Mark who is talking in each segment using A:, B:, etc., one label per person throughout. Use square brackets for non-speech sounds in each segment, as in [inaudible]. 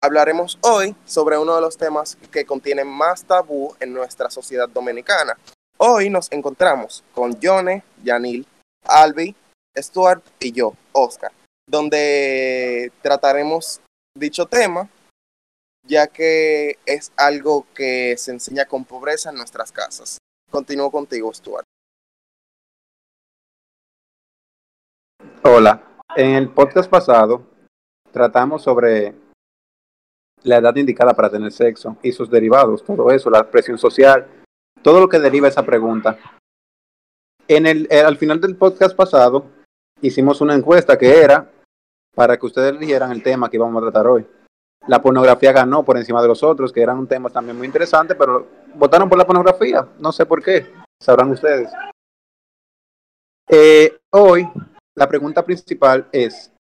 A: Hablaremos hoy sobre uno de los temas que contienen más tabú en nuestra sociedad dominicana. Hoy nos encontramos con Yone, Yanil, Albi, Stuart y yo, Oscar, donde trataremos dicho tema, ya que es algo que se enseña con pobreza en nuestras casas. Continúo contigo, Stuart.
B: Hola, en el podcast pasado tratamos sobre la edad indicada para tener sexo y sus derivados, todo eso, la presión social, todo lo que deriva esa pregunta. En el, eh, al final del podcast pasado hicimos una encuesta que era para que ustedes eligieran el tema que íbamos a tratar hoy. La pornografía ganó por encima de los otros, que eran un tema también muy interesante, pero votaron por la pornografía. No sé por qué, sabrán ustedes. Eh, hoy, la pregunta principal es,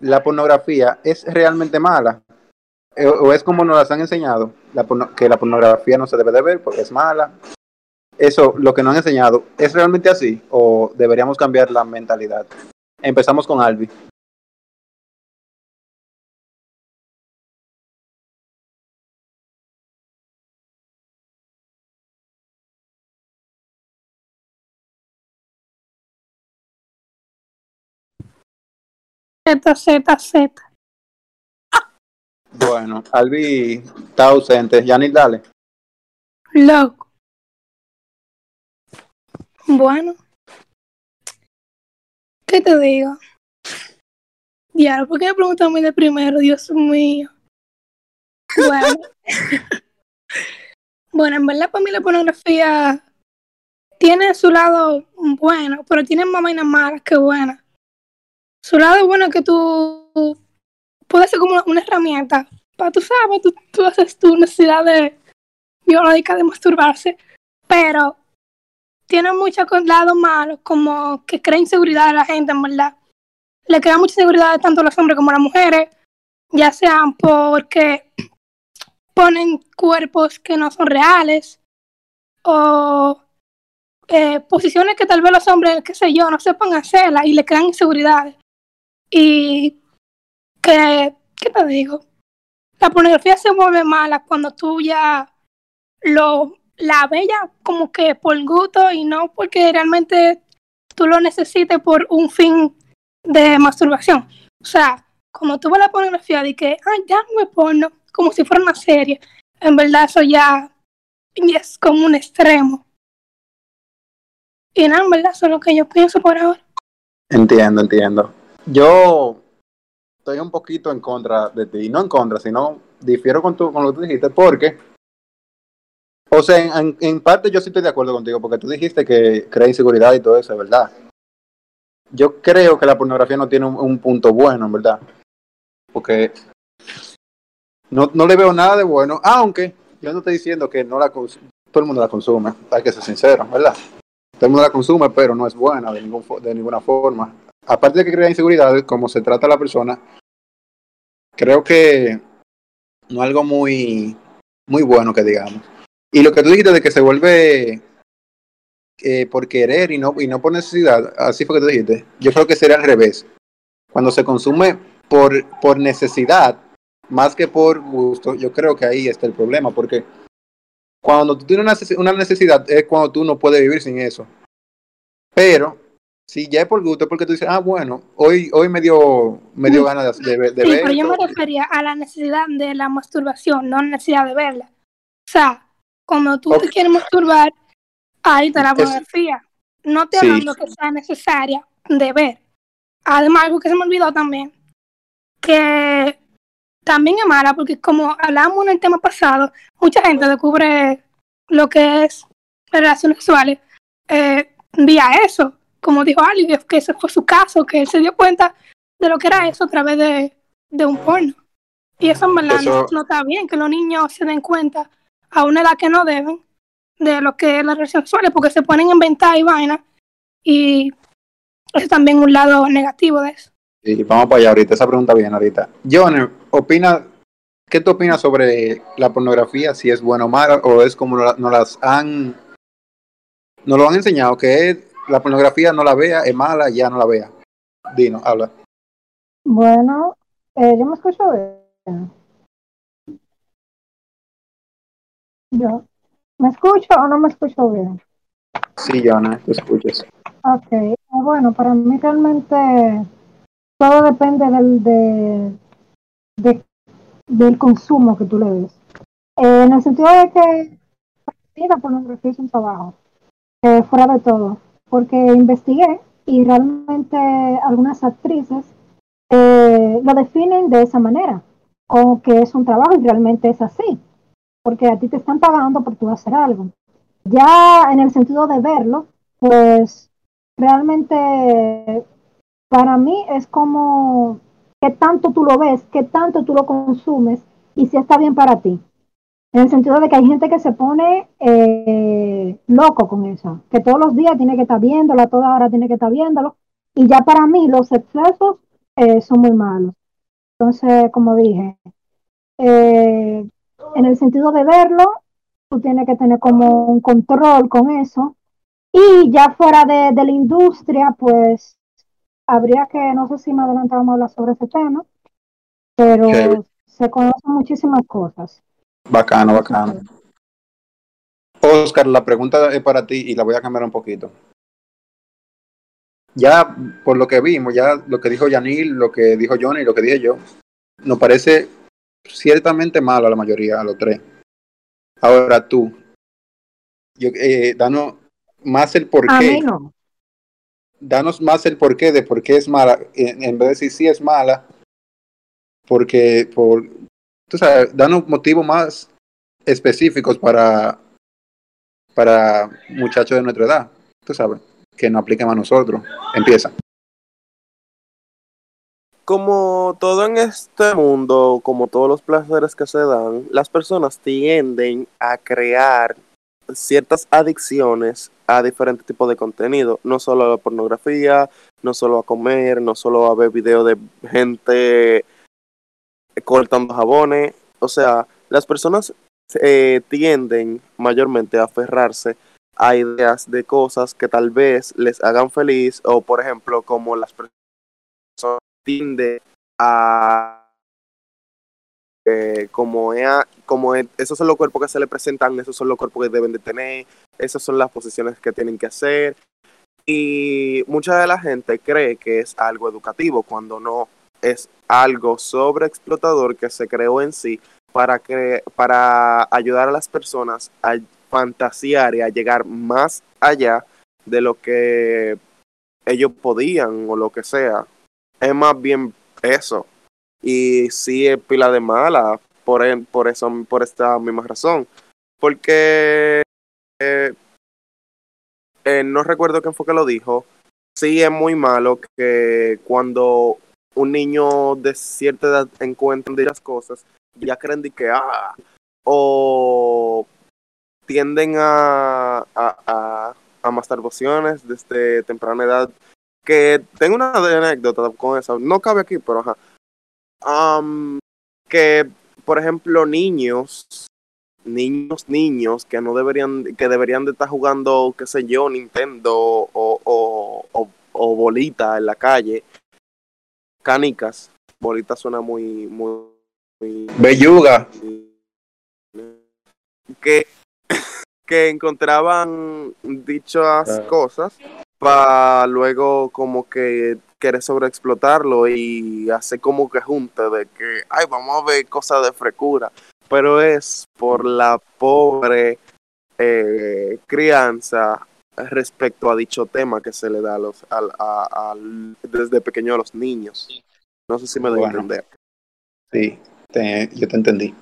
B: ¿la pornografía es realmente mala? Eh, o es como nos las han enseñado, que la pornografía no se debe de ver porque es mala. Eso, lo que nos han enseñado, ¿es realmente así o deberíamos cambiar la mentalidad? Empezamos con Albi.
C: Z, Z, Z.
B: Bueno, Albi está ausente. Yanil, dale.
C: Loco. Bueno. ¿Qué te digo? Ya, ¿por qué me preguntas a mí de primero? Dios mío. Bueno. [laughs] bueno, en verdad para mí la pornografía tiene su lado bueno, pero tiene más vainas malas que buenas. Su lado bueno es que tú puede ser como una, herramienta para, tú sabes, tú, haces tu necesidad de biológica de masturbarse, pero tiene muchos lados malos, como que crea inseguridad a la gente, en verdad. Le crea mucha inseguridad tanto a los hombres como a las mujeres, ya sean porque [clears throat] ponen cuerpos que no son reales o eh, posiciones que tal vez los hombres, qué sé yo, no sepan hacerlas y le crean inseguridades. Y que, ¿qué te digo? La pornografía se vuelve mala cuando tú ya lo, la ves como que por gusto y no porque realmente tú lo necesites por un fin de masturbación. O sea, como tú ves la pornografía de que, ay, ya me porno, como si fuera una serie, en verdad eso ya, es como un extremo. Y nada, en verdad, eso es lo que yo pienso por ahora.
B: Entiendo, entiendo. Yo estoy un poquito en contra de ti, no en contra, sino difiero con, tu, con lo que tú dijiste, porque, o sea, en, en, parte yo sí estoy de acuerdo contigo, porque tú dijiste que crea inseguridad y todo eso, es verdad. Yo creo que la pornografía no tiene un, punto bueno, en verdad, porque no, no le veo nada de bueno, aunque yo no estoy diciendo que no la todo el mundo la consume, hay que ser sincero, ¿verdad? Todo el mundo la consume, pero no es buena de, ningún, de ninguna forma aparte de que crea inseguridad, como se trata a la persona, creo que no es algo muy, muy bueno que digamos. Y lo que tú dijiste de que se vuelve eh, por querer y no, y no por necesidad, así fue que tú dijiste, yo creo que sería al revés. Cuando se consume por, por necesidad, más que por gusto, yo creo que ahí está el problema, porque cuando tú tienes una necesidad es cuando tú no puedes vivir sin eso. Pero si ya es por gusto, porque tú dices, ah, bueno, hoy, hoy me dio, me dio ganas de, de, de
C: sí, Pero yo me refería a la necesidad de la masturbación, no la necesidad de verla. O sea, cuando tú te quieres masturbar, ahí está la pornografía. No te hablando que sea necesaria de ver. Además, algo que se me olvidó también, que también es mala, porque como hablamos en el tema pasado, mucha gente descubre lo que es relaciones sexuales eh, vía eso como dijo Ali, que ese fue su caso, que él se dio cuenta de lo que era eso a través de, de un porno. Y eso en verdad no, está bien, que los niños se den cuenta a una edad que no deben de lo que es la relación sexual, porque se ponen a inventar y vaina. Y es también un lado negativo de eso.
B: Y vamos para allá ahorita, esa pregunta bien ahorita. John, opina, ¿qué tú opinas sobre la pornografía? Si es bueno o malo, o es como nos las han, nos lo han enseñado, que es la pornografía no la vea, es mala, ya no la vea. Dino, habla.
D: Bueno, eh, yo me escucho bien.
E: Yo. ¿Me escucho o no me escucho bien?
B: Sí, Joana, te escuchas.
E: Ok, eh, bueno, para mí realmente todo depende del, de, del consumo que tú le des. Eh, en el sentido de que la pornografía es un trabajo, eh, fuera de todo porque investigué y realmente algunas actrices eh, lo definen de esa manera, como que es un trabajo y realmente es así, porque a ti te están pagando por tú hacer algo. Ya en el sentido de verlo, pues realmente para mí es como qué tanto tú lo ves, qué tanto tú lo consumes y si está bien para ti. En el sentido de que hay gente que se pone eh, loco con eso, que todos los días tiene que estar viéndolo, a toda hora tiene que estar viéndolo. Y ya para mí los excesos eh, son muy malos. Entonces, como dije, eh, en el sentido de verlo, tú tienes que tener como un control con eso. Y ya fuera de, de la industria, pues habría que, no sé si más adelante vamos a hablar sobre ese tema, pero se conocen muchísimas cosas.
B: Bacano, bacano. Oscar, la pregunta es para ti y la voy a cambiar un poquito. Ya por lo que vimos, ya lo que dijo Yanil, lo que dijo Johnny, lo que dije yo, nos parece ciertamente malo a la mayoría, a los tres. Ahora tú, yo, eh, danos más el por
E: A
B: qué,
E: mí no.
B: danos más el por qué de por qué es mala, en, en vez de decir sí es mala, porque, por, tú sabes, danos motivos más específicos para, para muchachos de nuestra edad, tú sabes, que no apliquen a nosotros. Empieza.
A: Como todo en este mundo, como todos los placeres que se dan, las personas tienden a crear ciertas adicciones a diferentes tipos de contenido, no solo a la pornografía, no solo a comer, no solo a ver videos de gente cortando jabones, o sea, las personas eh, tienden mayormente a aferrarse a ideas de cosas que tal vez les hagan feliz o por ejemplo como las personas tienden a eh, como, como e- esos son los cuerpos que se le presentan, esos son los cuerpos que deben de tener, esas son las posiciones que tienen que hacer. Y mucha de la gente cree que es algo educativo cuando no es algo sobreexplotador que se creó en sí para, que, para ayudar a las personas a fantasear y a llegar más allá de lo que ellos podían o lo que sea. Es más bien eso. Y sí es pila de mala por, en- por eso, por esta misma razón. Porque eh, eh, no recuerdo quién fue que lo dijo. Sí es muy malo que cuando un niño de cierta edad encuentra dichas cosas, ya creen de que ah, o tienden a, a, a, a masturbaciones desde temprana edad. Que tengo una anécdota con eso, no cabe aquí, pero ajá. Am, que, por ejemplo, niños, niños, niños que no deberían, que deberían de estar jugando, qué sé yo, Nintendo o, o, o bolita en la calle, canicas, bolita suena muy, muy, muy
B: Belluga.
A: que, [coughs] que encontraban dichas
B: Ah.
A: cosas para luego como que querer sobreexplotarlo y hacer como que junte de que, ay, vamos a ver cosas de frecura, pero es por la pobre eh, crianza respecto a dicho tema que se le da a los, al- a- al- desde pequeño a los niños. No sé si me doy a
B: Bueno.
A: entender.
B: Sí, te- yo te entendí.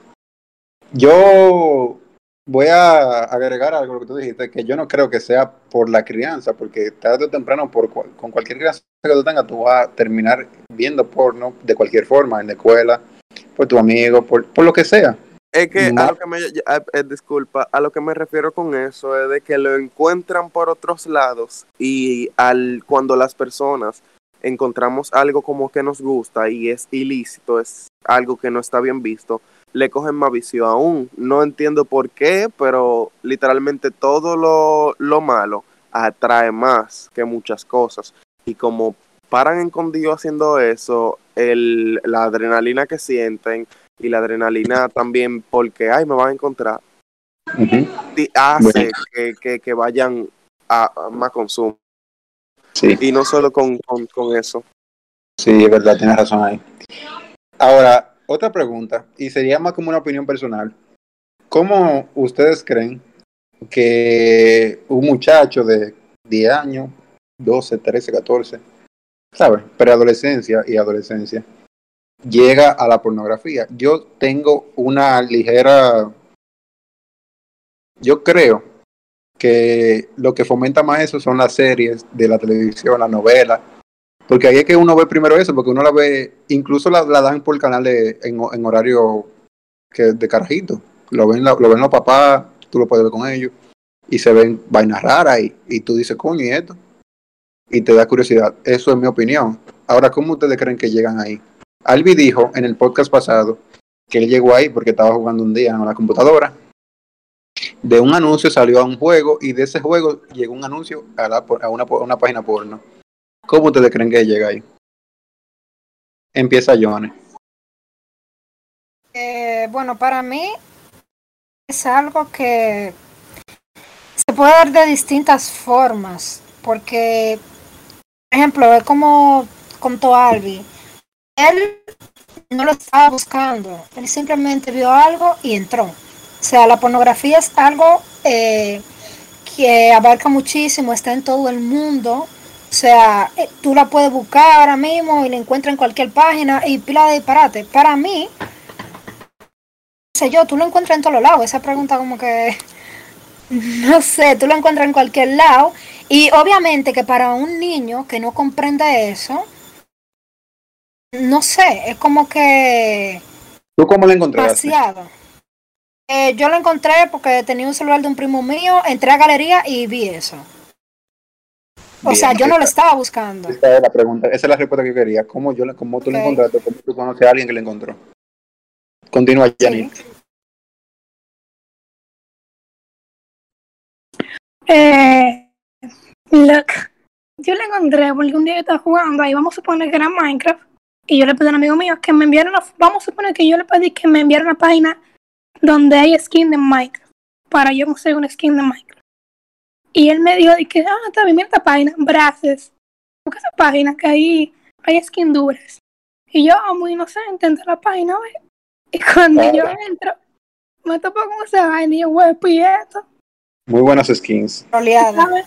B: Yo voy a agregar algo a lo que tú dijiste, que yo no creo que sea por la crianza, porque tarde o temprano, por cual- con cualquier crianza que tú tengas, tú vas a terminar viendo porno de cualquier forma, en la escuela, por tu amigo, por, por lo que sea.
A: Es que a lo que me, a- eh, disculpa, a lo que me refiero con eso es de que lo encuentran por otros lados y al cuando las personas encontramos algo como que nos gusta y es ilícito, es algo que no está bien visto, le cogen más vicio aún. No entiendo por qué, pero literalmente todo lo, lo malo atrae más que muchas cosas. Y como paran escondidos haciendo eso, el, la adrenalina que sienten y la adrenalina también porque, ay, me van a encontrar, hace
B: Bueno.
A: que, que- que vayan a, a más consumo.
B: Sí,
A: Y no solo con, con, con eso.
B: sí, es verdad, tienes razón ahí. Ahora, otra pregunta, y sería más como una opinión personal. ¿Cómo ustedes creen que un muchacho de 10 años, 12, 13, 14, ¿sabes? Preadolescencia y adolescencia, llega a la pornografía? Yo tengo una ligera... Yo creo que lo que fomenta más eso son las series de la televisión, la novela, porque ahí es que uno ve primero eso, porque uno la ve, incluso la, la dan por canal de, en, en horario que, de carajito. Lo ven, lo ven los papás, tú lo puedes ver con ellos, y se ven vainas raras, y, y tú dices, coño, ¿y esto? Y te da curiosidad. Eso es mi opinión. Ahora, ¿cómo ustedes creen que llegan ahí? Albi dijo en el podcast pasado que él llegó ahí porque estaba jugando un día en la computadora. De un anuncio salió a un juego y de ese juego llegó un anuncio a, la, una, a una página porno. ¿Cómo ustedes creen que llega ahí? Empieza Johnny.
E: Eh, bueno, para mí es algo que se puede dar de distintas formas, porque, por ejemplo, es como contó Albi, él no lo estaba buscando, él simplemente vio algo y entró. O sea, la pornografía es algo eh, que abarca muchísimo, está en todo el mundo. O sea, eh, tú la puedes buscar ahora mismo y la encuentras en cualquier página y pila de disparate. Para mí, sé yo, tú lo encuentras en todos lados. Esa pregunta como que, [laughs] no sé, tú lo encuentras en cualquier lado. Y obviamente que para un niño que no comprende eso, no sé, es como que
B: ¿Tú cómo lo encontraste?
E: demasiado. Eh, yo lo encontré porque tenía un celular de un primo mío, entré a galería y vi eso. O
B: Bien,
E: sea, yo no lo estaba buscando.
B: Esa es la pregunta, esa es la respuesta que yo quería. ¿Cómo, yo, le- cómo tú lo
E: Ok.
B: encontraste? ¿Cómo tú conoces a alguien que lo encontró? Continúa, Janine.
E: Sí.
C: Eh, look, yo la encontré porque un día yo estaba jugando ahí, vamos a suponer que era Minecraft, y yo le pedí a un amigo mío que me enviara una, vamos a suponer que yo le pedí que me enviara una página donde hay skin de Minecraft, para yo conseguir una skin de Minecraft. Y él me dijo, de que, ah, está bien, mira esta página, Braces, busca esa página que ahí hay skin duras. Y yo, muy inocente, entré a la página, ¿ves? Y cuando yo entro, me topo con esa vaina y yo, güey, y esto,
B: Muy buenas skins.
E: Troleada.
C: ¿sabes?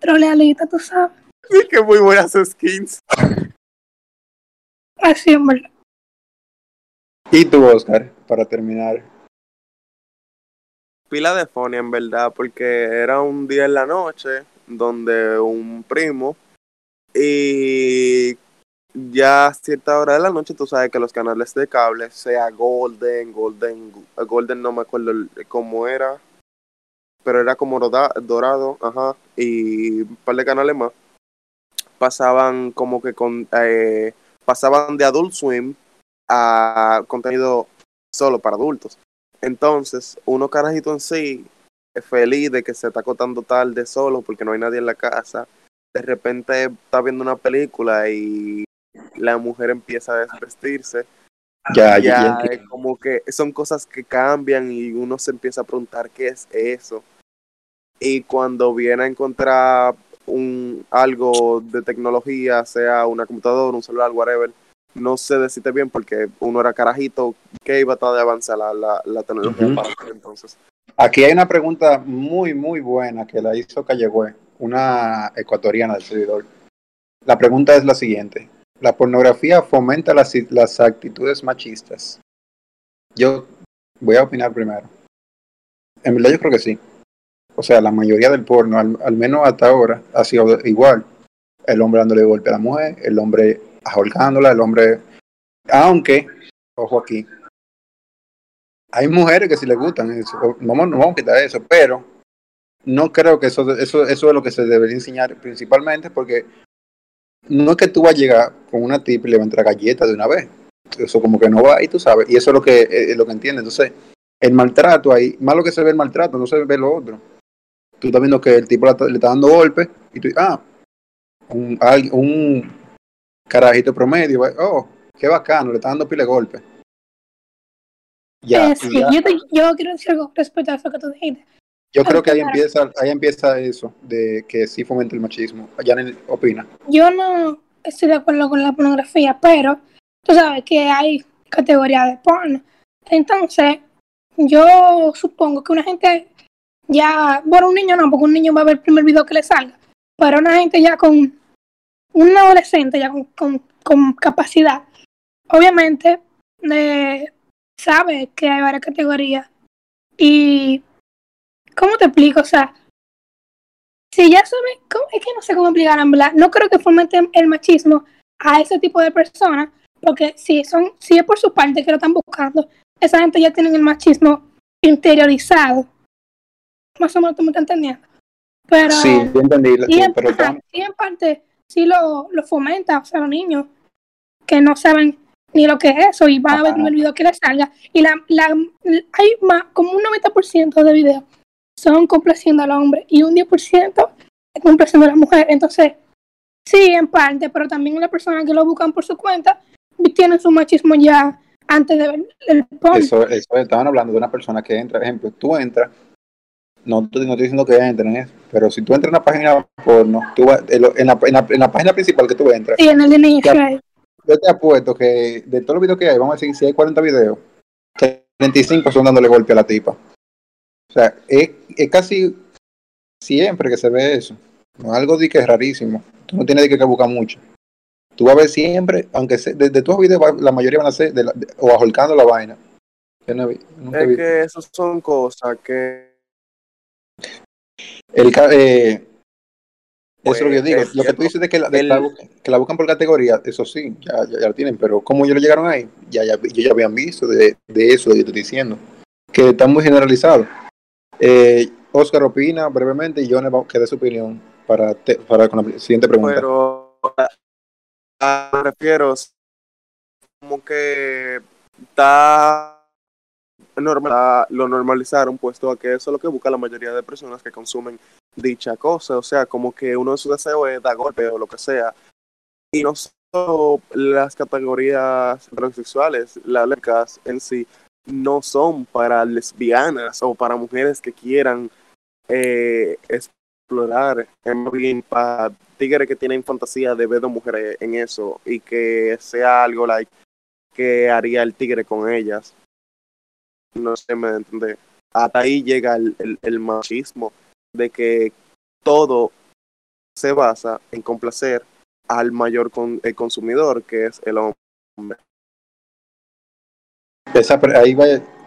C: Trolealita, tú sabes.
A: Sí, que muy buenas skins. [laughs]
C: Así en verdad.
B: Y tú, Oscar, para terminar.
A: Pila de funny en verdad, porque era un día en la noche donde un primo y ya a cierta hora de la noche tú sabes que los canales de cable, sea Golden, Golden, Golden no me acuerdo cómo era, pero era como roda- dorado, ajá, y un par de canales más, pasaban como que con, eh, pasaban de Adult Swim a contenido solo para adultos. Entonces, uno carajito en sí, es feliz de que se está acotando tarde solo porque no hay nadie en la casa. De repente está viendo una película y la mujer empieza a desvestirse.
B: Ya, ya,
A: ya
B: ya.
A: es como que son cosas que cambian y uno se empieza a preguntar qué es eso. Y cuando viene a encontrar un algo de tecnología, sea una computadora, un celular, whatever, no se decide bien porque uno era carajito que iba a de avanzar la, la, la tecnología para entonces.
B: Aquí hay una pregunta muy, muy buena que la hizo Callegüe, una ecuatoriana del servidor. La pregunta es la siguiente. ¿La pornografía fomenta las, las actitudes machistas? Yo voy a opinar primero. En verdad yo creo que sí. O sea, la mayoría del porno, al, menos hasta ahora, ha sido igual. El hombre dándole golpe a la mujer, el hombre ahorcándola, el hombre... Aunque, ojo aquí, hay mujeres que sí les gustan eso. Vamos, no vamos a quitar eso, pero no creo que eso, eso, eso es lo que se debería enseñar principalmente porque no es que tú vas a llegar con una tip y le vas a entrar galletas de una vez. Eso como que no va y tú sabes. Y eso es lo que, es lo que entiendes. Entonces, el maltrato ahí, más lo que se ve el maltrato, no se ve lo otro. Tú estás viendo que el tipo le está, dando golpes y tú ah, un, un carajito promedio, oh, qué bacano, le está dando pile golpes. Ya,
C: Eh, sí,
B: ya.
C: yo, te- yo quiero decir algo respecto a eso que tú dijiste.
B: Yo creo que ahí empieza, ahí empieza eso, de que sí fomenta el machismo. Janel opina.
C: Yo no estoy de acuerdo con la pornografía, pero tú sabes que hay categorías de porno. Entonces, yo supongo que una gente ya, bueno, un niño no, porque un niño va a ver el primer video que le salga, pero una gente ya con, un adolescente ya con, con, capacidad, obviamente eh, sabe que hay varias categorías. Y, ¿cómo te explico? O sea, si ya saben, ¿cómo? es que no sé cómo explicar, en verdad. No creo que fomenten el machismo a ese tipo de personas, porque si son, si es por su parte que lo están buscando, esa gente ya tiene el machismo interiorizado. Más o menos tú me estás entendiendo. Pero
B: Sí, yo entendí.
C: en,
B: pero
C: ajá, sí, en parte sí lo, lo fomenta, o sea, los niños que no saben ni lo que es eso y van a ver el video que les salga. Y la, la, hay más, como un 90% de videos son complaciendo al hombre y un 10% es complaciendo a la mujer. Entonces, sí, en parte, pero también las personas que lo buscan por su cuenta tienen su machismo ya antes de ver el porno.
B: Eso, eso estaban hablando de una persona que entra, ejemplo, tú entras, no, estoy- no estoy diciendo que entren, pero si tú entras en una página porno, tú vas- en, la, en, la, en la página principal que tú entras,
C: Sí, en el de right.
B: yo te apuesto que de todos los videos que hay, vamos a decir, si hay 40 videos, 35 son dándole golpe a la tipa. O sea, es, es casi siempre que se ve eso. No es algo de que es rarísimo. Tú no tienes de que buscar mucho. Tú vas a ver siempre, aunque se, de, de todos los videos, la mayoría van a ser de la- de- o ajolcando la vaina. Yo no he vi- nunca he
A: Es que esas son cosas que
B: El, eh, eso es lo que yo
A: Pues,
B: digo. Lo que tú dices de que la, de
A: El-
B: la bu- que la buscan por categoría, eso sí, ya, ya, ya lo tienen. Pero como ellos lo llegaron ahí, ya, ya, ellos ya habían visto de, de eso, yo te estoy diciendo. Que está muy generalizado. Eh, Oscar opina brevemente y yo que dé su opinión para, te- para con la siguiente pregunta.
A: pero a- a- me refiero como que está normal lo normalizaron puesto a que eso es lo que busca la mayoría de personas que consumen dicha cosa o sea como que uno de sus deseos es dar golpe o lo que sea y no solo las categorías transexuales las lesbianas en sí no son para lesbianas o para mujeres que quieran eh, explorar en bien para tigres que tienen fantasía de ver dos mujeres en eso y que sea algo like que haría el tigre con ellas. No sé, me entiende. Hasta ahí llega el, el, el machismo de que todo se basa en complacer al mayor con, el consumidor que es el hombre.
B: Esa ahí, va,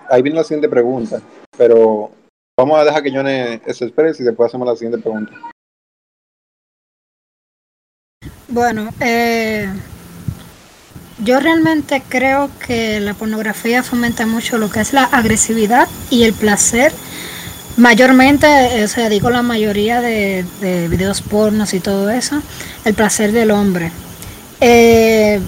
B: ahí viene la siguiente pregunta. Pero vamos a dejar que Johnny se espere y después hacemos la siguiente pregunta.
E: Bueno, eh, yo realmente creo que la pornografía fomenta mucho lo que es la agresividad y el placer. Mayormente, o sea, digo la mayoría de, de videos pornos y todo eso, el placer del hombre. Eh,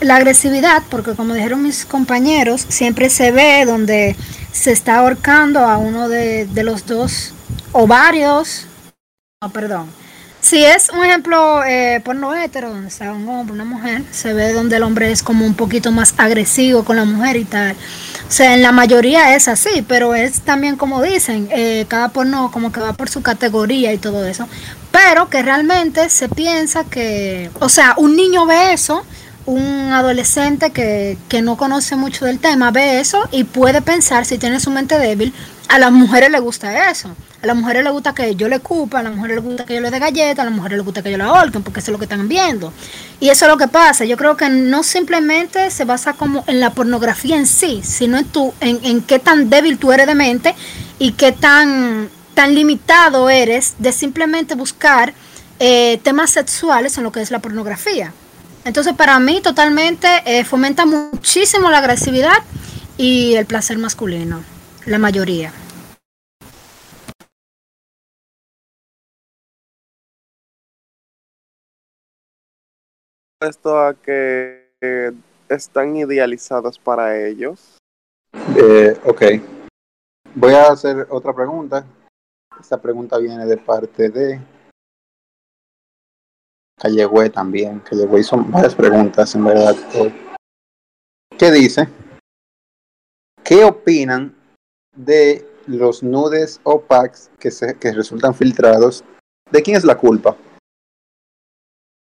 E: la agresividad, porque como dijeron mis compañeros, siempre se ve donde se está ahorcando a uno de, de los dos o varios, no, perdón, si es un ejemplo eh, porno hetero, donde está un hombre, una mujer, se ve donde el hombre es como un poquito más agresivo con la mujer y tal. O sea, en la mayoría es así, pero es también como dicen, eh, cada porno como que va por su categoría y todo eso. Pero que realmente se piensa que, o sea, un niño ve eso, un adolescente que, que no conoce mucho del tema ve eso y puede pensar, si tiene su mente débil, a las mujeres les gusta eso. A las mujeres les gusta que yo le cupa, a las mujeres les gusta que yo le dé galletas, a las mujeres les gusta que yo la ahorquen, porque eso es lo que están viendo. Y eso es lo que pasa. Yo creo que no simplemente se basa como en la pornografía en sí, sino en, tu, en, qué tan débil tú eres de mente y qué tan, tan limitado eres de simplemente buscar eh, temas sexuales en lo que es la pornografía. Entonces, para mí, totalmente eh, fomenta muchísimo la agresividad y el placer masculino, la mayoría.
A: Esto a que eh, están idealizadas para ellos.
B: Eh, ok. Voy a hacer otra pregunta. Esta pregunta viene de parte de Callegüe también. Callegüe hizo varias preguntas, en verdad. Eh, ¿Qué dice? ¿qué opinan de los nudes o packs que, se, que resultan filtrados? ¿De quién es la culpa?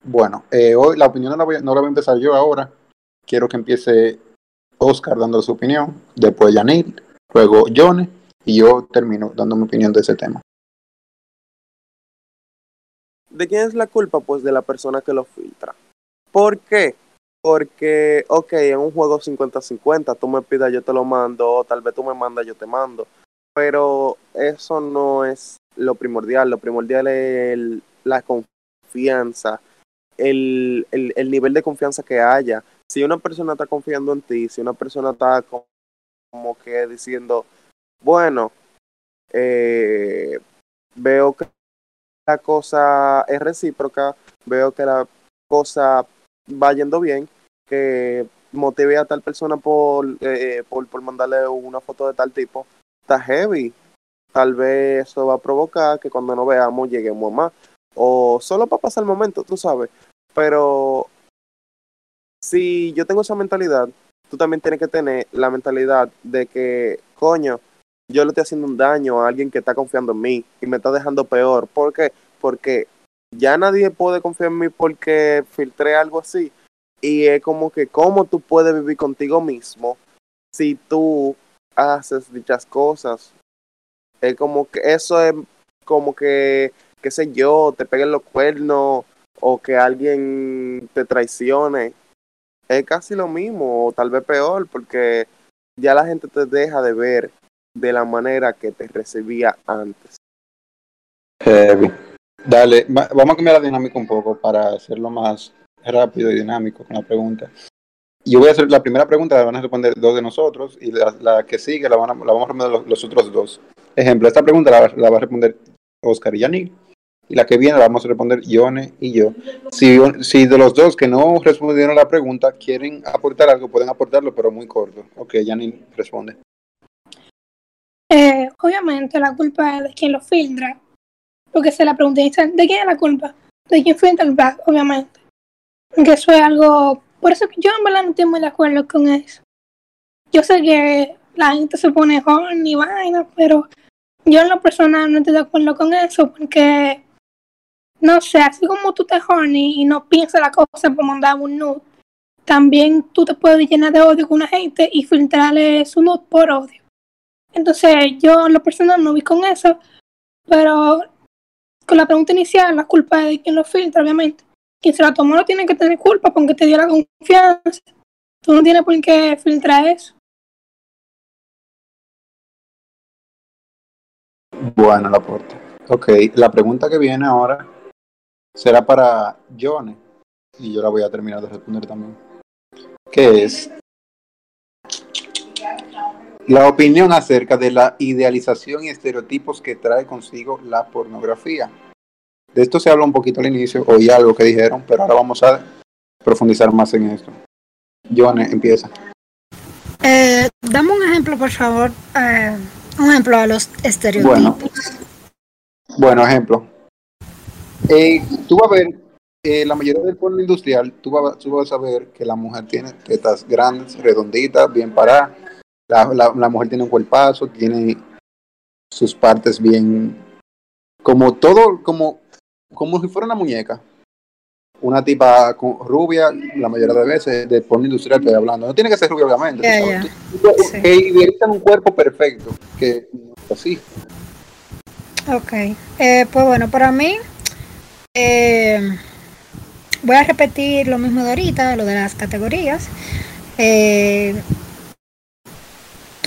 B: Bueno, eh, hoy la opinión no la, voy, no la voy a empezar yo ahora. Quiero que empiece Oscar dando su opinión, después Yanil, luego Johnny, y yo termino dando mi opinión de ese tema.
A: ¿De quién es la culpa? Pues de la persona que lo filtra. ¿Por qué? Porque, ok, en un juego 50-50, tú me pidas, yo te lo mando, o tal vez tú me mandas, yo te mando. Pero eso no es lo primordial. Lo primordial es el- la confianza, el, el, el nivel de confianza que haya. Si una persona está confiando en ti, si una persona está co- como que diciendo, bueno, eh, veo que la cosa es recíproca, veo que la cosa va yendo bien, que motive a tal persona por, eh, por, por mandarle una foto de tal tipo, está heavy. Tal vez eso va a provocar que cuando nos veamos lleguemos más. O solo para pasar el momento, tú sabes. Pero si yo tengo esa mentalidad, tú también tienes que tener la mentalidad de que, coño, yo le estoy haciendo un daño a alguien que está confiando en mí y me está dejando peor. ¿Por qué? Porque ya nadie puede confiar en mí porque filtré algo así. Y es como que, ¿cómo tú puedes vivir contigo mismo si tú haces dichas cosas? Es como que eso es como que, qué sé yo, te peguen los cuernos o que alguien te traicione. Es casi lo mismo, o tal vez peor, porque ya la gente te deja de ver de la manera que te recibía antes.
B: Heavy. Dale, va- vamos a cambiar la dinámica un poco para hacerlo más rápido y dinámico con la pregunta. Yo voy a hacer la primera pregunta, la van a responder dos de nosotros y la, que sigue la, van a- la vamos a responder los, otros dos. Ejemplo, esta pregunta la, va a responder Oscar y Yannick y la que viene la vamos a responder Yone y yo. Si, si de los dos que no respondieron la pregunta quieren aportar algo, pueden aportarlo, pero muy corto. Ok, Yannick responde.
C: Eh, obviamente la culpa es de quien lo filtra. Porque se la pregunté, ¿de quién es la culpa? De quien filtra el pack, obviamente. Porque eso es algo... Por eso que yo en verdad no estoy muy de acuerdo con eso. Yo sé que la gente se pone horny y vaina, pero yo en lo personal no estoy de acuerdo con eso porque, no sé, así como tú te horny y no piensas la cosa por mandar un nude, también tú te puedes llenar de odio con una gente y filtrarle su nude por odio. Entonces, yo en lo personal no vi con eso, pero con la pregunta inicial, la culpa es de quien lo filtra, obviamente. Quien se la tomó no tiene que tener culpa porque te dio la confianza. Tú no tienes por qué filtrar eso.
B: Bueno, el aporte. Ok, la pregunta que viene ahora será para Johnny y yo la voy a terminar de responder también. Que es la opinión acerca de la idealización y estereotipos que trae consigo la pornografía. De esto se habla un poquito al inicio, oí algo que dijeron, pero ahora vamos a profundizar más en esto. Johnny, empieza.
E: Eh, dame un ejemplo, por favor. eh, un ejemplo a los estereotipos.
B: Bueno, ejemplo. Eh, tú vas a ver, eh, la mayoría del porno industrial, tú vas, tú vas a ver que la mujer tiene tetas grandes, redonditas, bien paradas. La, la, la mujer tiene un cuerpazo, tiene sus partes bien, como todo, como, como si fuera una muñeca. Una tipa con, rubia, la mayoría de veces, de porno industrial estoy hablando. No tiene que ser rubia, obviamente. Tú-
E: Sí.
B: Que idealizan un cuerpo perfecto, que así.
E: Ok. Eh, pues bueno, para mí, eh, voy a repetir lo mismo de ahorita, lo de las categorías. Eh,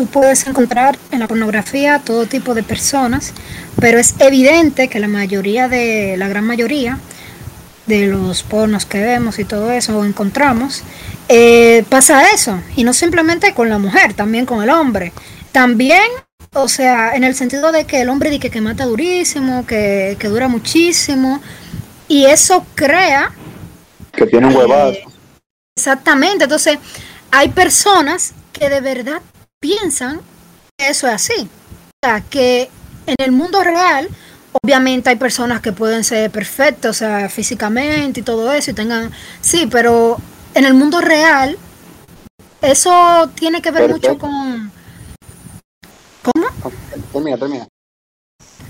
E: tú puedes encontrar en la pornografía todo tipo de personas, pero es evidente que la mayoría de, la gran mayoría de los pornos que vemos y todo eso o encontramos, eh, pasa eso. Y no simplemente con la mujer, también con el hombre. También o sea, en el sentido de que el hombre dice que mata durísimo, que, que dura muchísimo, y eso crea
B: Que tiene un huevazo.
E: eh, exactamente. Entonces, hay personas que de verdad piensan que eso es así. O sea, que en el mundo real, obviamente hay personas que pueden ser perfectas, o sea, físicamente y todo eso, y tengan, sí, pero en el mundo real, eso tiene que ver mucho con... ¿Cómo?
B: Termina, termina.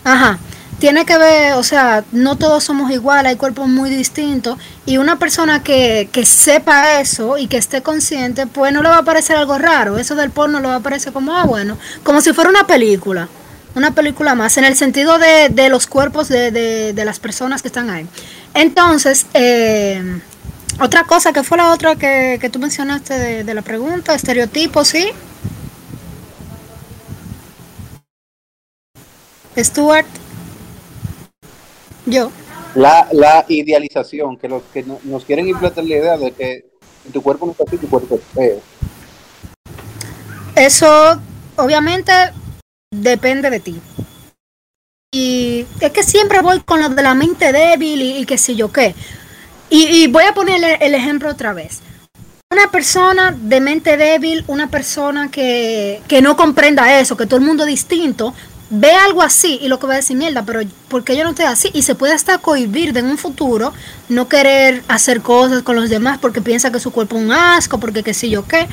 E: Ajá. Tiene que ver, o sea, no todos somos iguales, hay cuerpos muy distintos y una persona que, que sepa eso y que esté consciente, pues no le va a parecer algo raro. Eso del porno le va a parecer como, ah, bueno, como si fuera una película, una película más, en el sentido de, de los cuerpos de, de, de las personas que están ahí. Entonces, eh, otra cosa, que fue la otra que, que tú mencionaste de, de la pregunta? Estereotipos, ¿sí? Stuart. Yo.
B: La, la idealización, que los que no- nos quieren implantar la idea de que tu cuerpo no está así, tu cuerpo es feo.
E: Eso obviamente depende de ti. Y es que siempre voy con lo de la mente débil y, y qué sé yo qué. Y, y voy a ponerle el ejemplo otra vez. Una persona de mente débil, una persona que, que no comprenda eso, que todo el mundo es distinto, ve algo así y lo que va a decir mierda, pero porque yo no estoy así? Y se puede hasta cohibir de en un futuro no querer hacer cosas con los demás porque piensa que su cuerpo es un asco, porque qué sé yo qué.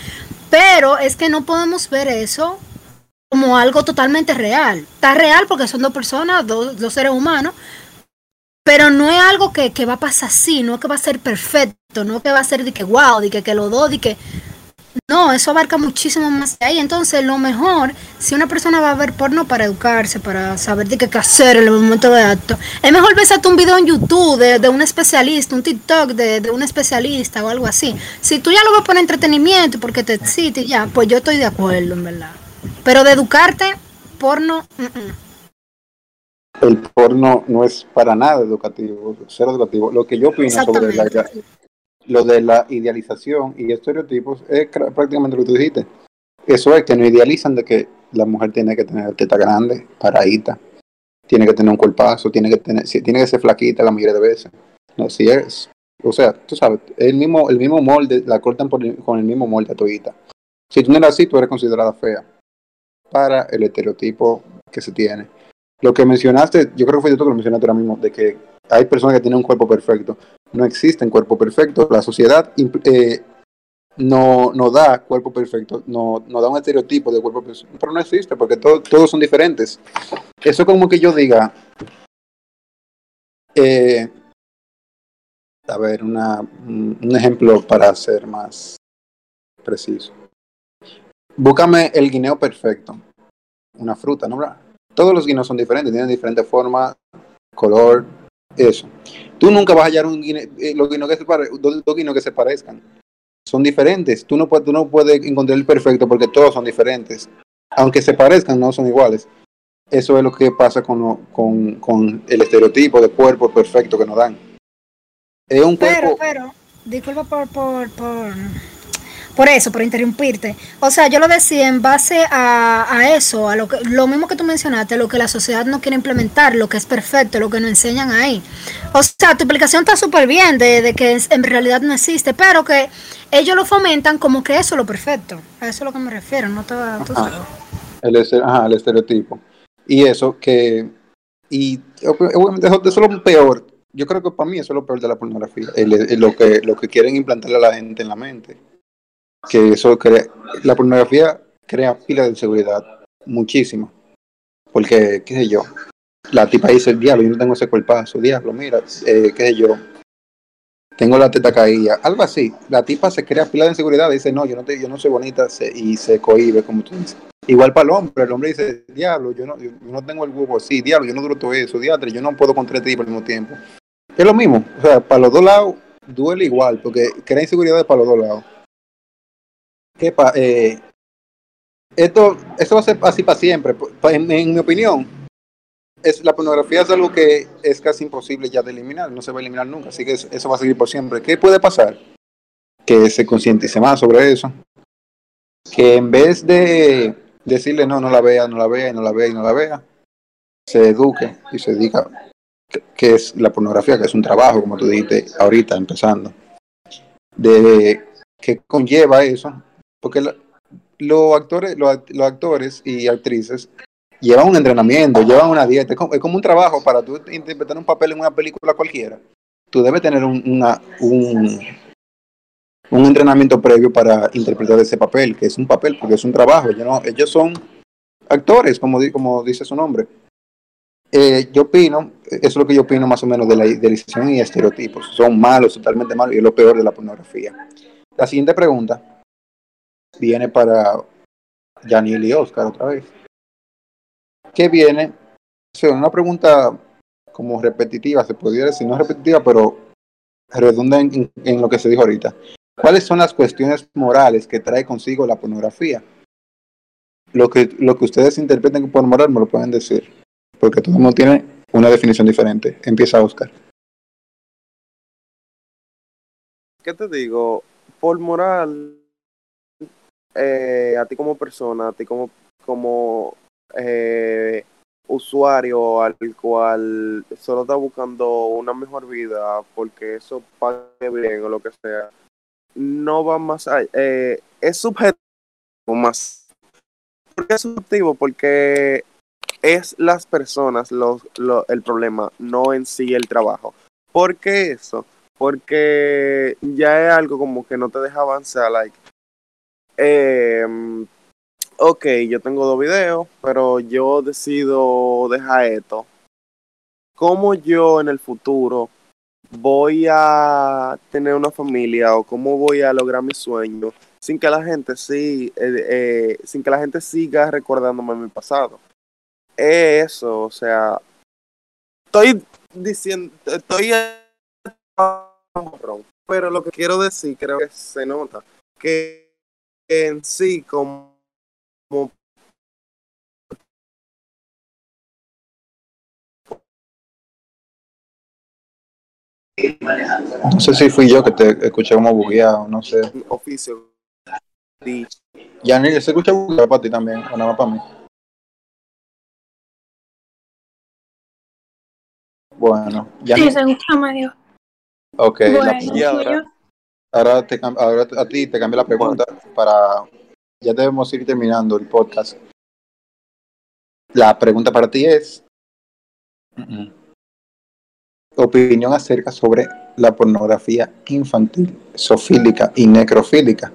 E: Pero es que no podemos ver eso como algo totalmente real. Está real porque son dos personas, dos, seres humanos, pero no es algo que, que va a pasar así, no es que va a ser perfecto, no es que va a ser de que wow, de que, que los dos, de que... No, eso abarca muchísimo más de ahí. Entonces, lo mejor, si una persona va a ver porno para educarse, para saber de qué hacer en el momento de acto, es mejor ver un video en YouTube de, de un especialista, un TikTok de, de un especialista o algo así. Si tú ya lo ves por entretenimiento, porque te excita y ya, pues yo estoy de acuerdo, en verdad. Pero de educarte, porno, mm, mm.
B: El porno no es para nada educativo, cero educativo. Lo que yo opino sobre la. Lo de la idealización y estereotipos es prácticamente lo que tú dijiste. Eso es que nos idealizan de que la mujer tiene que tener teta grande, paradita, tiene que tener un cuerpazo, tiene que tener, tiene que ser flaquita la mayoría de veces. No, si es, o sea, tú sabes, el mismo, el mismo molde, la cortan por con el mismo molde a todita. Si tú no eres así, tú eres considerada fea para el estereotipo que se tiene. Lo que mencionaste, yo creo que fue tú que lo mencionaste ahora mismo, de que hay personas que tienen un cuerpo perfecto. No existen cuerpo perfecto. La sociedad eh, no, no da cuerpo perfecto, no, no da un estereotipo de cuerpo perfecto, pero no existe porque todo- todos son diferentes. Eso como que yo diga, eh, a ver, una, un ejemplo para ser más preciso. Búscame el guineo perfecto, una fruta, ¿no? Todos los guineos son diferentes, tienen diferentes formas, color, eso. Tú nunca vas a hallar un guineo, eh, los guineos que se pare- dos, dos guineos que se parezcan. Son diferentes. Tú no, puedes, tú no puedes encontrar el perfecto porque todos son diferentes. Aunque se parezcan, no son iguales. Eso es lo que pasa con, lo- con, con el estereotipo de cuerpo perfecto que nos dan. Es un
E: Pero,
B: cuerpo.
E: pero, disculpa por, por, por, por eso, por interrumpirte. O sea, yo lo decía en base a, a eso, a lo, que, lo mismo que tú mencionaste, lo que la sociedad no quiere implementar, lo que es perfecto, lo que nos enseñan ahí. O sea, tu explicación está súper bien de, de que en realidad no existe, pero que ellos lo fomentan como que eso es lo perfecto. A eso es lo que me refiero, no tú
B: Ajá. El, ajá, el estereotipo. Y eso que. Y eso, eso es lo peor. Yo creo que para mí eso es lo peor de la pornografía. El- el- lo, que, lo que quieren implantarle a la gente en la mente. Que eso crea. La pornografía crea pila de inseguridad. Muchísimo. Porque, qué sé yo. La tipa dice: Diablo, yo no tengo ese cuerpazo. Diablo, mira, eh, qué sé yo. Tengo la teta caída. Algo así. La tipa se crea pila de inseguridad. Dice: No, yo no, te, yo no soy bonita. y se cohibe, como tú dices. Igual para el hombre, el hombre dice, diablo, yo no, yo no tengo el huevo así, diablo, yo no duro todo eso, diablo, yo no puedo contra ti al mismo tiempo. Es lo mismo, o sea, para los dos lados duele igual, porque crea inseguridades para los dos lados. ¿Qué eh, esto, esto va a ser así para siempre, en, mi opinión. Es, la pornografía es algo que es casi imposible ya de eliminar, no se va a eliminar nunca, así que es- eso va a seguir por siempre. ¿Qué puede pasar? Que se concientice más sobre eso, que en vez de decirle no, no la vea, no la vea, no la vea y no la vea, se eduque y se diga que, es la pornografía, que es un trabajo, como tú dijiste ahorita, empezando, de que conlleva eso, porque los actores, los, act- los actores y actrices llevan un entrenamiento, llevan una dieta, es como, un trabajo para tú interpretar un papel en una película cualquiera. Tú debes tener un, un, un entrenamiento previo para interpretar ese papel, que es un papel, porque es un trabajo. Ellos, no- son actores, como, como dice su nombre. Eh, yo opino, eso es lo que yo opino más o menos de la idealización y estereotipos. Son malos, totalmente malos, y es lo peor de la pornografía. La siguiente pregunta viene para Yanil y Oscar otra vez. ¿Qué viene? O una pregunta como repetitiva, se podría decir, no repetitiva, pero redunda en, en- en lo que se dijo ahorita. ¿Cuáles son las cuestiones morales que trae consigo la pornografía? Lo que, lo que ustedes interpreten por moral me lo pueden decir, porque todo el mundo tiene una definición diferente. Empieza Oscar.
A: ¿Qué te digo? Por moral, eh, a ti como persona, a ti como, como eh, usuario al cual solo está buscando una mejor vida porque eso pague bien o lo que sea, no va más allá. eh, es subjetivo más. ¿Por qué es subjetivo? Porque es las personas los, lo- el problema, no en sí el trabajo. ¿Por qué eso? Porque ya es algo como que no te deja avanzar, like, em, ok, yo tengo dos videos, pero yo decido dejar esto. ¿Cómo yo en el futuro voy a tener una familia o cómo voy a lograr mi sueño sin que la gente sí, eh, eh, sin que la gente siga recordándome mi pasado? Es eso, o sea, estoy diciendo, estoy pero lo que quiero decir creo que se nota que en sí como, como
B: No sé si fui yo que te escuché como bugueado, no sé.
A: oficio
B: Yanil, ¿se escucha bugueado para ti también o nada más para mí? Bueno,
C: Sí,
B: Yanil,
C: se escucha medio.
B: ok. la-
C: Bueno,
A: y ahora-
B: te, ahora a ti te cambio la pregunta para... Ya debemos ir terminando el podcast. La pregunta para ti es... Opinión acerca sobre la pornografía infantil, zoofílica y necrofílica.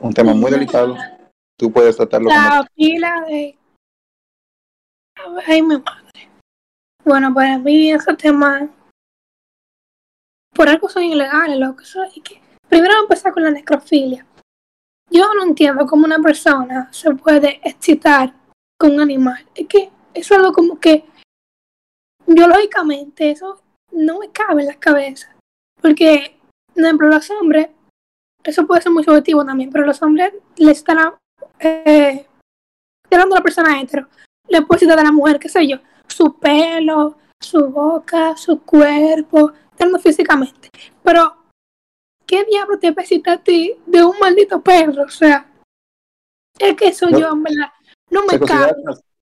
B: Un tema muy delicado. Tú puedes tratarlo como...
C: la pila de. Ay, mi madre. Bueno, para mí ese tema. Por algo son ilegales, lo que son. y que- Primero vamos a empezar con la necrofilia. Yo no entiendo cómo una persona se puede excitar con un animal. Es que eso es algo como que. Biológicamente, eso no me cabe en la cabeza. Porque, por ejemplo, los hombres. Eso puede ser muy subjetivo también, pero los hombres les están eh, a la persona hetero, le puedo citar a la mujer, qué sé yo, su pelo, su boca, su cuerpo, hablando físicamente. Pero, ¿qué diablo te excita a ti de un maldito perro? O sea, es que eso
B: No.
C: yo, en verdad, no me cabe.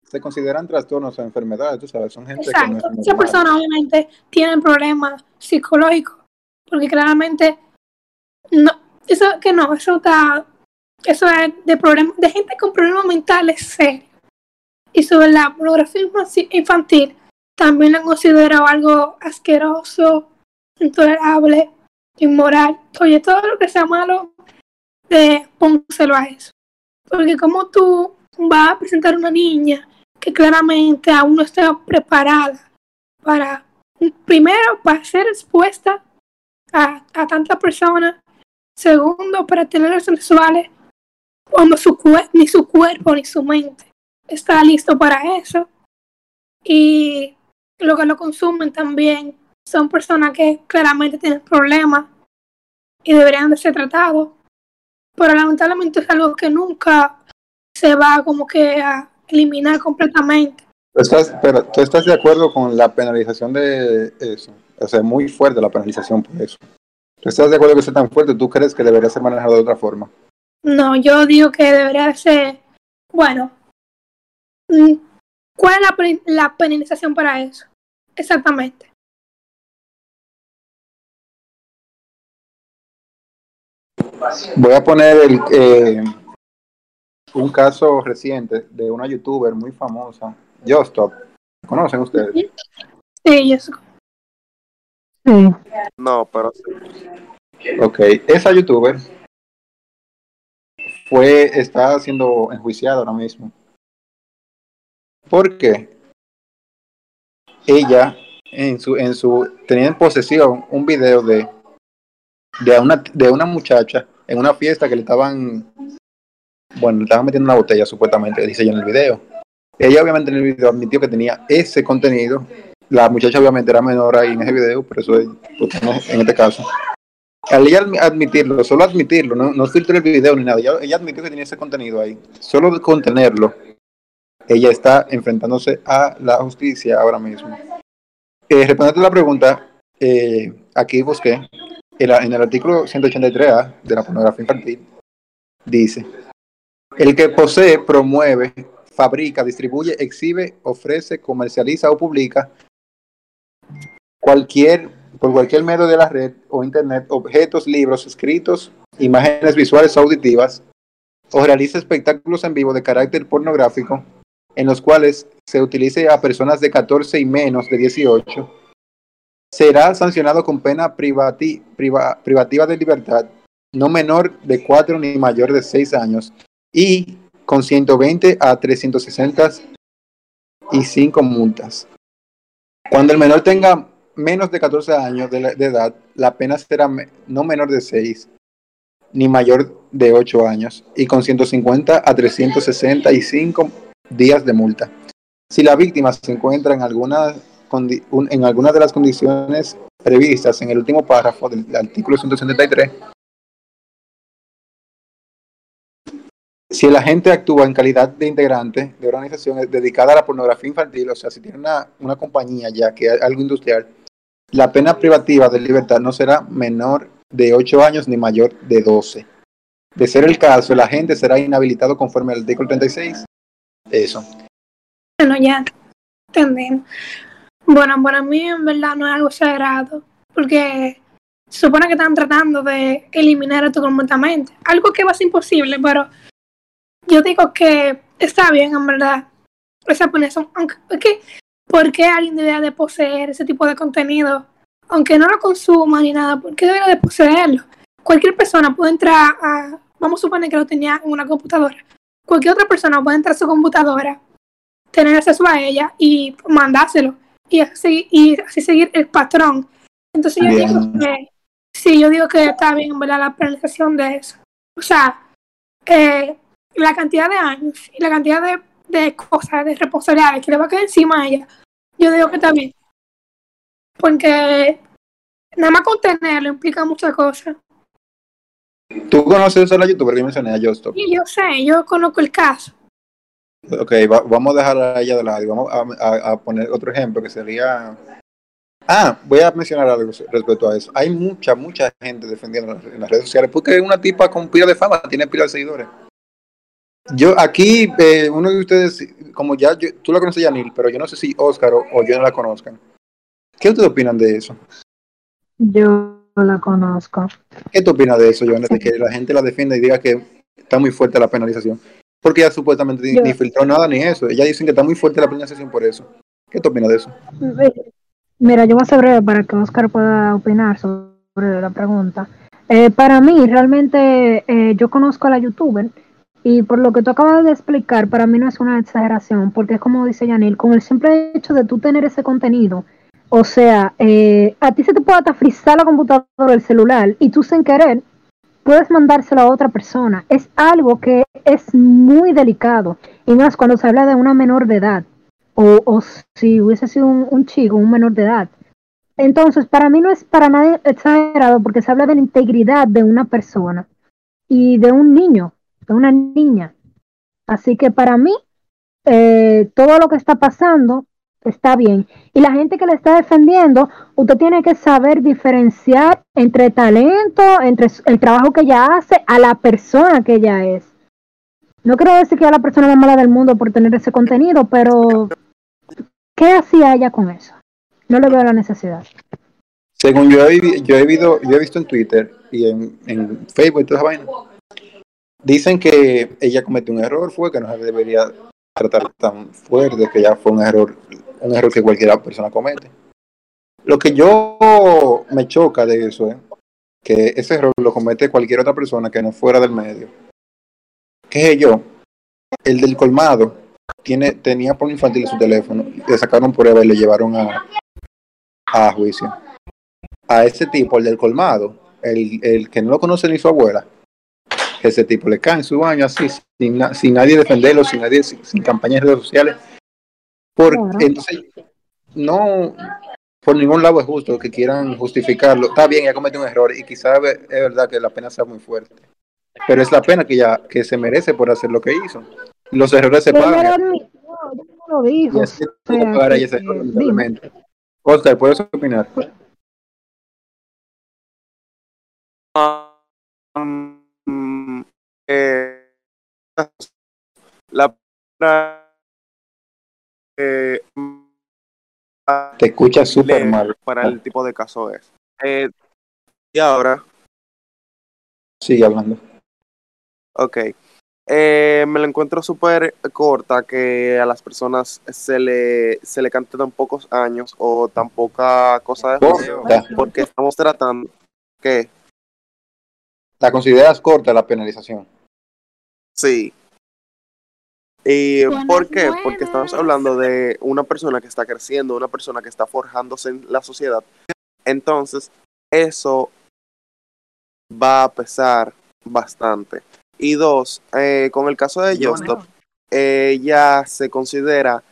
B: se consideran trastornos o enfermedades, tú sabes, son gente que no
C: Exacto.
B: es
C: Esa
B: normal.
C: persona obviamente tiene problemas psicológicos, porque claramente no, eso que no, eso está, eso es de problemas, de gente con problemas mentales serios. Y sobre la pornografía infantil- también la considero algo asqueroso, intolerable, inmoral. Oye, todo lo que sea malo, de pónselo a eso. Porque como tú vas a presentar una niña que claramente aún no está preparada para, primero, para ser expuesta a, a tantas personas, segundo, para tener sexuales, cuando su ni su cuerpo ni su mente está listo para eso. Y lo que lo consumen también son personas que claramente tienen problemas y deberían de ser tratados. Pero lamentablemente es algo que nunca se va como que a eliminar completamente.
B: ¿Tú estás, pero, ¿Tú estás de acuerdo con la penalización de eso? O sea, muy fuerte la penalización por eso. ¿Tú estás de acuerdo que sea tan fuerte? ¿Tú crees que debería ser manejado de otra forma?
C: No, yo digo que debería ser, bueno, mm, ¿cuál es la penalización para eso? Exactamente.
B: Voy a poner el, eh, un caso reciente de una youtuber muy famosa, Justop. ¿Conocen ustedes?
C: Sí, yo.
D: Sí.
A: No, pero sí.
B: Ok, esa youtuber fue, está siendo enjuiciada ahora mismo Porque ella en su, en su, tenía en posesión un video de, de una, de una muchacha en una fiesta que le estaban, bueno, le estaban metiendo una botella supuestamente, dice ella en el video. Ella obviamente en el video admitió que tenía ese contenido. La muchacha obviamente era menor ahí en ese video, pero eso es en este caso. Al ella admitirlo, solo admitirlo, no, no filtró el video ni nada, ella, ella admitió que tenía ese contenido ahí. Solo de contenerlo, ella está enfrentándose a la justicia ahora mismo. Eh, respondiendo a la pregunta, eh, aquí busqué, en, el artículo 183A de la pornografía infantil, dice, el que posee, promueve, fabrica, distribuye, exhibe, ofrece, comercializa o publica cualquier, por cualquier medio de la red o internet, objetos, libros, escritos, imágenes visuales auditivas, o realiza espectáculos en vivo de carácter pornográfico, en los cuales se utilice a personas de 14 y menos de 18, será sancionado con pena privati, priva, privativa de libertad no menor de 4 ni mayor de 6 años y con 120 a 365 multas. Cuando el menor tenga menos de 14 años de edad, la pena será no menor de 6 ni mayor de 8 años y con 150 a 365 días de multa. Si la víctima se encuentra en alguna, en alguna de las condiciones previstas en el último párrafo del artículo 173, si el agente actúa en calidad de integrante de organización dedicada a la pornografía infantil, o sea, si tiene una, una compañía ya que es algo industrial, la pena privativa de libertad no será menor de 8 años ni mayor de 12. De ser el caso, el agente será inhabilitado conforme al artículo 36 eso.
C: Bueno, ya entendemos. Bueno, para mí en verdad no es algo exagerado, porque se supone que están tratando de eliminar esto completamente. Algo que va a ser imposible, pero yo digo que está bien, en verdad, esa ponerse, aunque, porque, ¿por qué alguien debería de poseer ese tipo de contenido? Aunque no lo consuma ni nada, ¿por qué debería de poseerlo? Cualquier persona puede entrar a, vamos a suponer que lo tenía en una computadora, cualquier otra persona puede entrar a su computadora, tener acceso a ella y mandárselo y así, y así seguir el patrón. Entonces yo bien. digo que sí, yo digo que está bien ¿verdad? la penalización de eso. O sea, eh, la cantidad de años y la cantidad de, de cosas, de responsabilidades que le va a caer encima a ella, yo digo que está bien. Porque nada más contenerlo implica muchas cosas.
B: ¿Tú conoces a la youtuber que mencioné a Justop?
C: Sí, yo sé, yo conozco el caso.
B: Ok, va, vamos a dejar a ella de lado y vamos a, a, a, poner otro ejemplo que sería... Ah, voy a mencionar algo respecto a eso. Hay mucha, mucha gente defendiendo en las redes sociales porque una tipa con pila de fama, tiene pila de seguidores. Yo aquí, eh, uno de ustedes, como ya, yo, tú la conoces, Yanil, pero yo no sé si Oscar o, o yo no la conozcan. ¿Qué ustedes opinan de eso?
E: Yo la conozco.
B: ¿Qué tú opinas de eso, Joan? De que la gente la defienda y diga que está muy fuerte la penalización. Porque ella supuestamente ni, ni, filtró nada ni eso. Ella dicen que está muy fuerte la penalización por eso. ¿Qué tú opinas de eso?
E: Mira, yo voy a ser breve para que Oscar pueda opinar sobre la pregunta. Eh, para mí, realmente, eh, yo conozco a la youtuber y por lo que tú acabas de explicar, para mí no es una exageración, porque es como dice Yanil, con el simple hecho de tú tener ese contenido, o sea, eh, a ti se te puede hasta frizar la computadora, el celular, y tú sin querer puedes mandárselo a otra persona. Es algo que es muy delicado, y más cuando se habla de una menor de edad, o, o si hubiese sido un, chico, un menor de edad. Entonces, para mí no es para nada exagerado, porque se habla de la integridad de una persona y de un niño, de una niña. Así que para mí, eh, todo lo que está pasando está bien. Y la gente que le está defendiendo, usted tiene que saber diferenciar entre talento, entre el trabajo que ella hace, a la persona que ella es. No quiero decir que es la persona más mala del mundo por tener ese contenido, pero ¿qué hacía ella con eso? No le veo la necesidad.
B: Según yo he, yo he, visto, yo he visto en Twitter y en, en Facebook toda esa vaina, dicen que ella cometió un error, fue que no se debería tratar tan fuerte, que ya fue un error un error que cualquier persona comete. Lo que yo me choca de eso es que ese error lo comete cualquier otra persona que no fuera del medio. ¿Qué es yo? El del colmado, tiene, tenía por infantil su teléfono, le sacaron prueba y le llevaron a, a juicio. A ese tipo, el del colmado, el, el que no lo conoce ni su abuela, ese tipo le cae en su baño así, sin, sin nadie defenderlo, sin nadie, sin, sin campañas en redes sociales. Porque
D: Claro.
B: entonces, no, por ningún lado es justo que quieran justificarlo. Está bien, ya cometió un error y quizás es verdad que la pena sea muy fuerte. Pero es la pena que ya que se merece por hacer lo que hizo. Los errores se pagan.
D: no lo dijo.
B: Y así
D: o sea,
B: pagar
D: que-
B: ese error, lamentablemente. Oscar, ¿puedes opinar?
A: Um, eh, la eh,
B: Te escuchas súper mal.
A: para el tipo de caso es. Eh, y ahora,
B: Sigue hablando.
A: ok. Eh, me la encuentro súper corta que a las personas se le, se le cante tan pocos años o tan poca cosa de porque estamos tratando que
B: ¿La consideras corta la penalización?
A: Sí. ¿Y
C: Buenas,
A: por qué? Porque estamos hablando de una persona que está creciendo, una persona que está forjándose en la sociedad. Entonces, eso va a pesar bastante. Y dos, eh, con el caso de Justop, ella se considera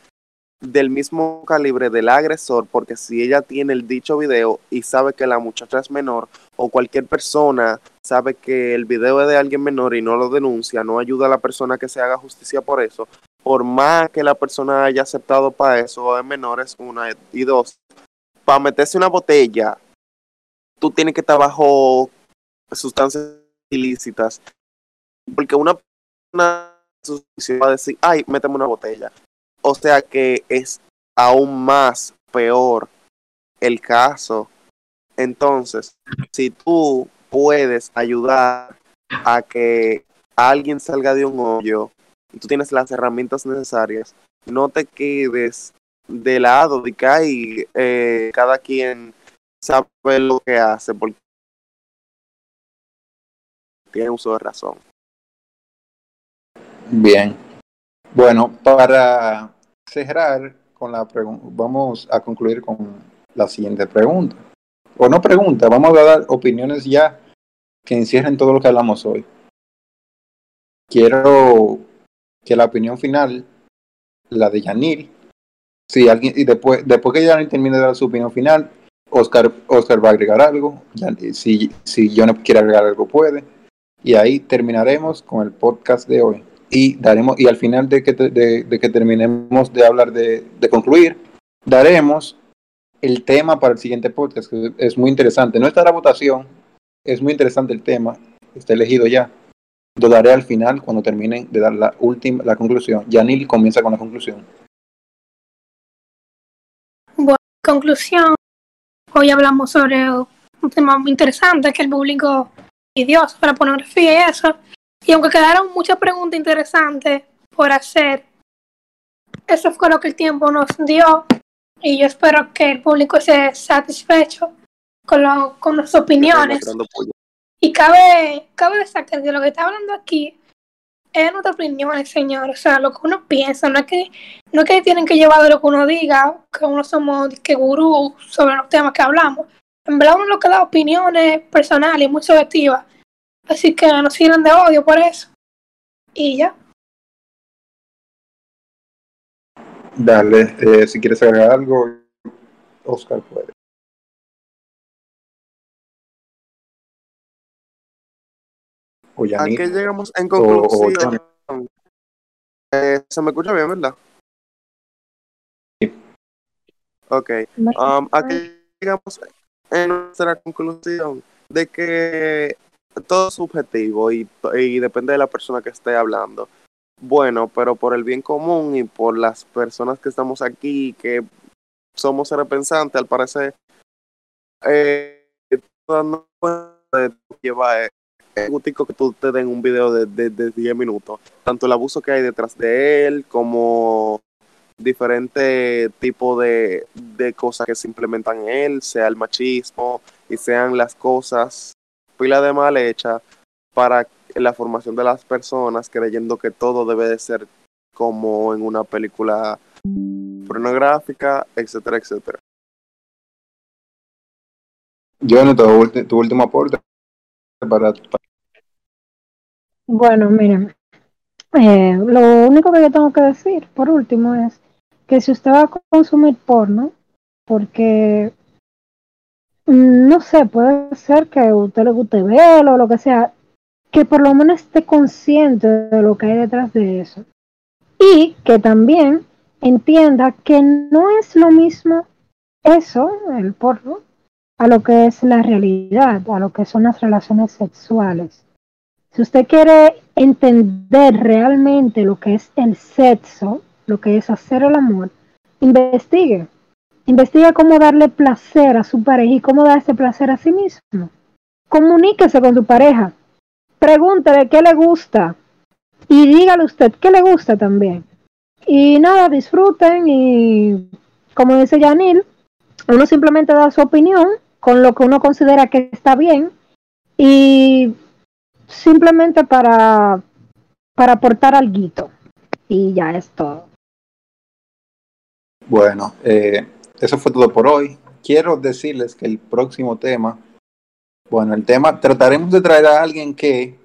A: del mismo calibre del agresor, porque si ella tiene el dicho video y sabe que la muchacha es menor, o cualquier persona sabe que el video es de alguien menor y no lo denuncia, no ayuda a la persona que se haga justicia por eso, por más que la persona haya aceptado para eso, es menor, es una y dos. Para meterse una botella, tú tienes que estar bajo sustancias ilícitas, porque una persona va a decir, ay, méteme una botella. O sea que es aún más peor el caso. Entonces, si tú puedes ayudar a que alguien salga de un hoyo y tú tienes las herramientas necesarias, no te quedes de lado de que hay eh, cada quien sabe lo que hace porque tiene uso de razón.
B: Bien. Bueno, para cerrar con la vamos a concluir con la siguiente pregunta. O no pregunta, vamos a dar opiniones ya que encierren todo lo que hablamos hoy. Quiero que la opinión final, la de Yanil, si alguien, y después, después que Yanil termine de dar su opinión final, Oscar, Oscar va a agregar algo, si, si yo no quiere agregar algo puede, y ahí terminaremos con el podcast de hoy y daremos y al final de que, de, que terminemos de hablar de, de concluir daremos el tema para el siguiente podcast es muy interesante. No está la votación es muy interesante el tema está elegido ya. Lo daré al final cuando terminen de dar la última la conclusión. Yanil comienza con la conclusión.
C: Conclusión, hoy hablamos sobre un tema muy interesante que el público pidió sobre pornografía y eso. Y aunque quedaron muchas preguntas interesantes por hacer, eso fue lo que el tiempo nos dio. Y yo espero que el público esté satisfecho con, lo, con las opiniones. Y cabe, cabe destacar que lo que está hablando aquí es nuestra opinión, señor. O sea, lo que uno piensa, no es que, no es que tienen que llevar de lo que uno diga, que uno somos que gurú sobre los temas que hablamos. En verdad uno lo que da opiniones personales y muy subjetivas. Así que no sirven de odio por eso. Y ya.
B: dale eh, si quieres agregar algo Oscar puede o
A: ¿A qué llegamos en
B: O- o
A: conclusión? Eh, se me escucha bien, ¿verdad?
B: Sí.
A: Ok. Um, ¿A qué llegamos en nuestra conclusión? De que todo subjetivo y, y depende de la persona que esté hablando. Bueno, pero por el bien común y por las personas que estamos aquí, que somos seres pensantes, al parecer, eh, dando cuenta de lo que eh, gustico que tú te den un video de, de, de 10 minutos. Tanto el abuso que hay detrás de él, como diferentes tipos de, de cosas que se implementan en él, sea el machismo y sean las cosas pila de mal hechas para la formación de las personas, creyendo que todo debe de ser como en una película pornográfica, etcétera, etcétera.
B: Yo tu, tu último aporte para, para-
E: Bueno, miren, eh, lo único que yo tengo que decir, por último, es que si usted va a consumir porno, porque, no sé, puede ser que usted le guste verlo o lo que sea, que por lo menos esté consciente de lo que hay detrás de eso. Y que también entienda que no es lo mismo eso, el porno, a lo que es la realidad, a lo que son las relaciones sexuales. Si usted quiere entender realmente lo que es el sexo, lo que es hacer el amor, investigue. Investigue cómo darle placer a su pareja y cómo darse placer a sí mismo. Comuníquese con su pareja. Pregúntele qué le gusta. Y dígale usted qué le gusta también. Y nada, disfruten y como dice Yanil, uno simplemente da su opinión con lo que uno considera que está bien y simplemente para, para aportar algo. Y ya es todo.
B: Bueno, eh, eso fue todo por hoy. Quiero decirles que el próximo tema, bueno, el tema, trataremos de traer a alguien que,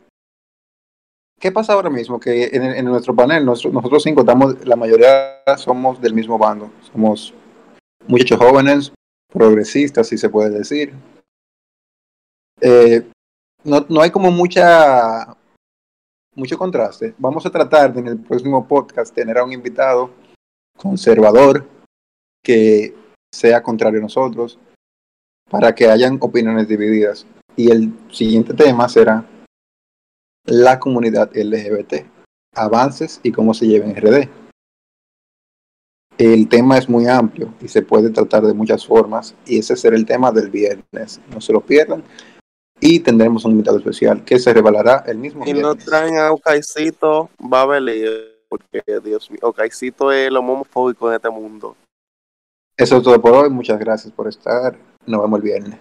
B: ¿qué pasa ahora mismo? Que en, nuestro panel, nosotros, nosotros cinco estamos, la mayoría somos del mismo bando, somos muchachos jóvenes, progresistas, si se puede decir. Eh, no, no hay como mucha mucho contraste. Vamos a tratar de en el próximo podcast tener a un invitado conservador que sea contrario a nosotros para que hayan opiniones divididas. Y el siguiente tema será la comunidad LGBT, avances y cómo se lleva en RD. El tema es muy amplio y se puede tratar de muchas formas y ese será el tema del viernes. No se lo pierdan. Y tendremos un invitado especial que se revelará el mismo
A: Y
B: viernes.
A: no traen a Ocaicito, va a venir, porque Dios mío, Ocaicito es lo homofóbico de este mundo.
B: Eso es todo por hoy. Muchas gracias por estar. Nos vemos el viernes.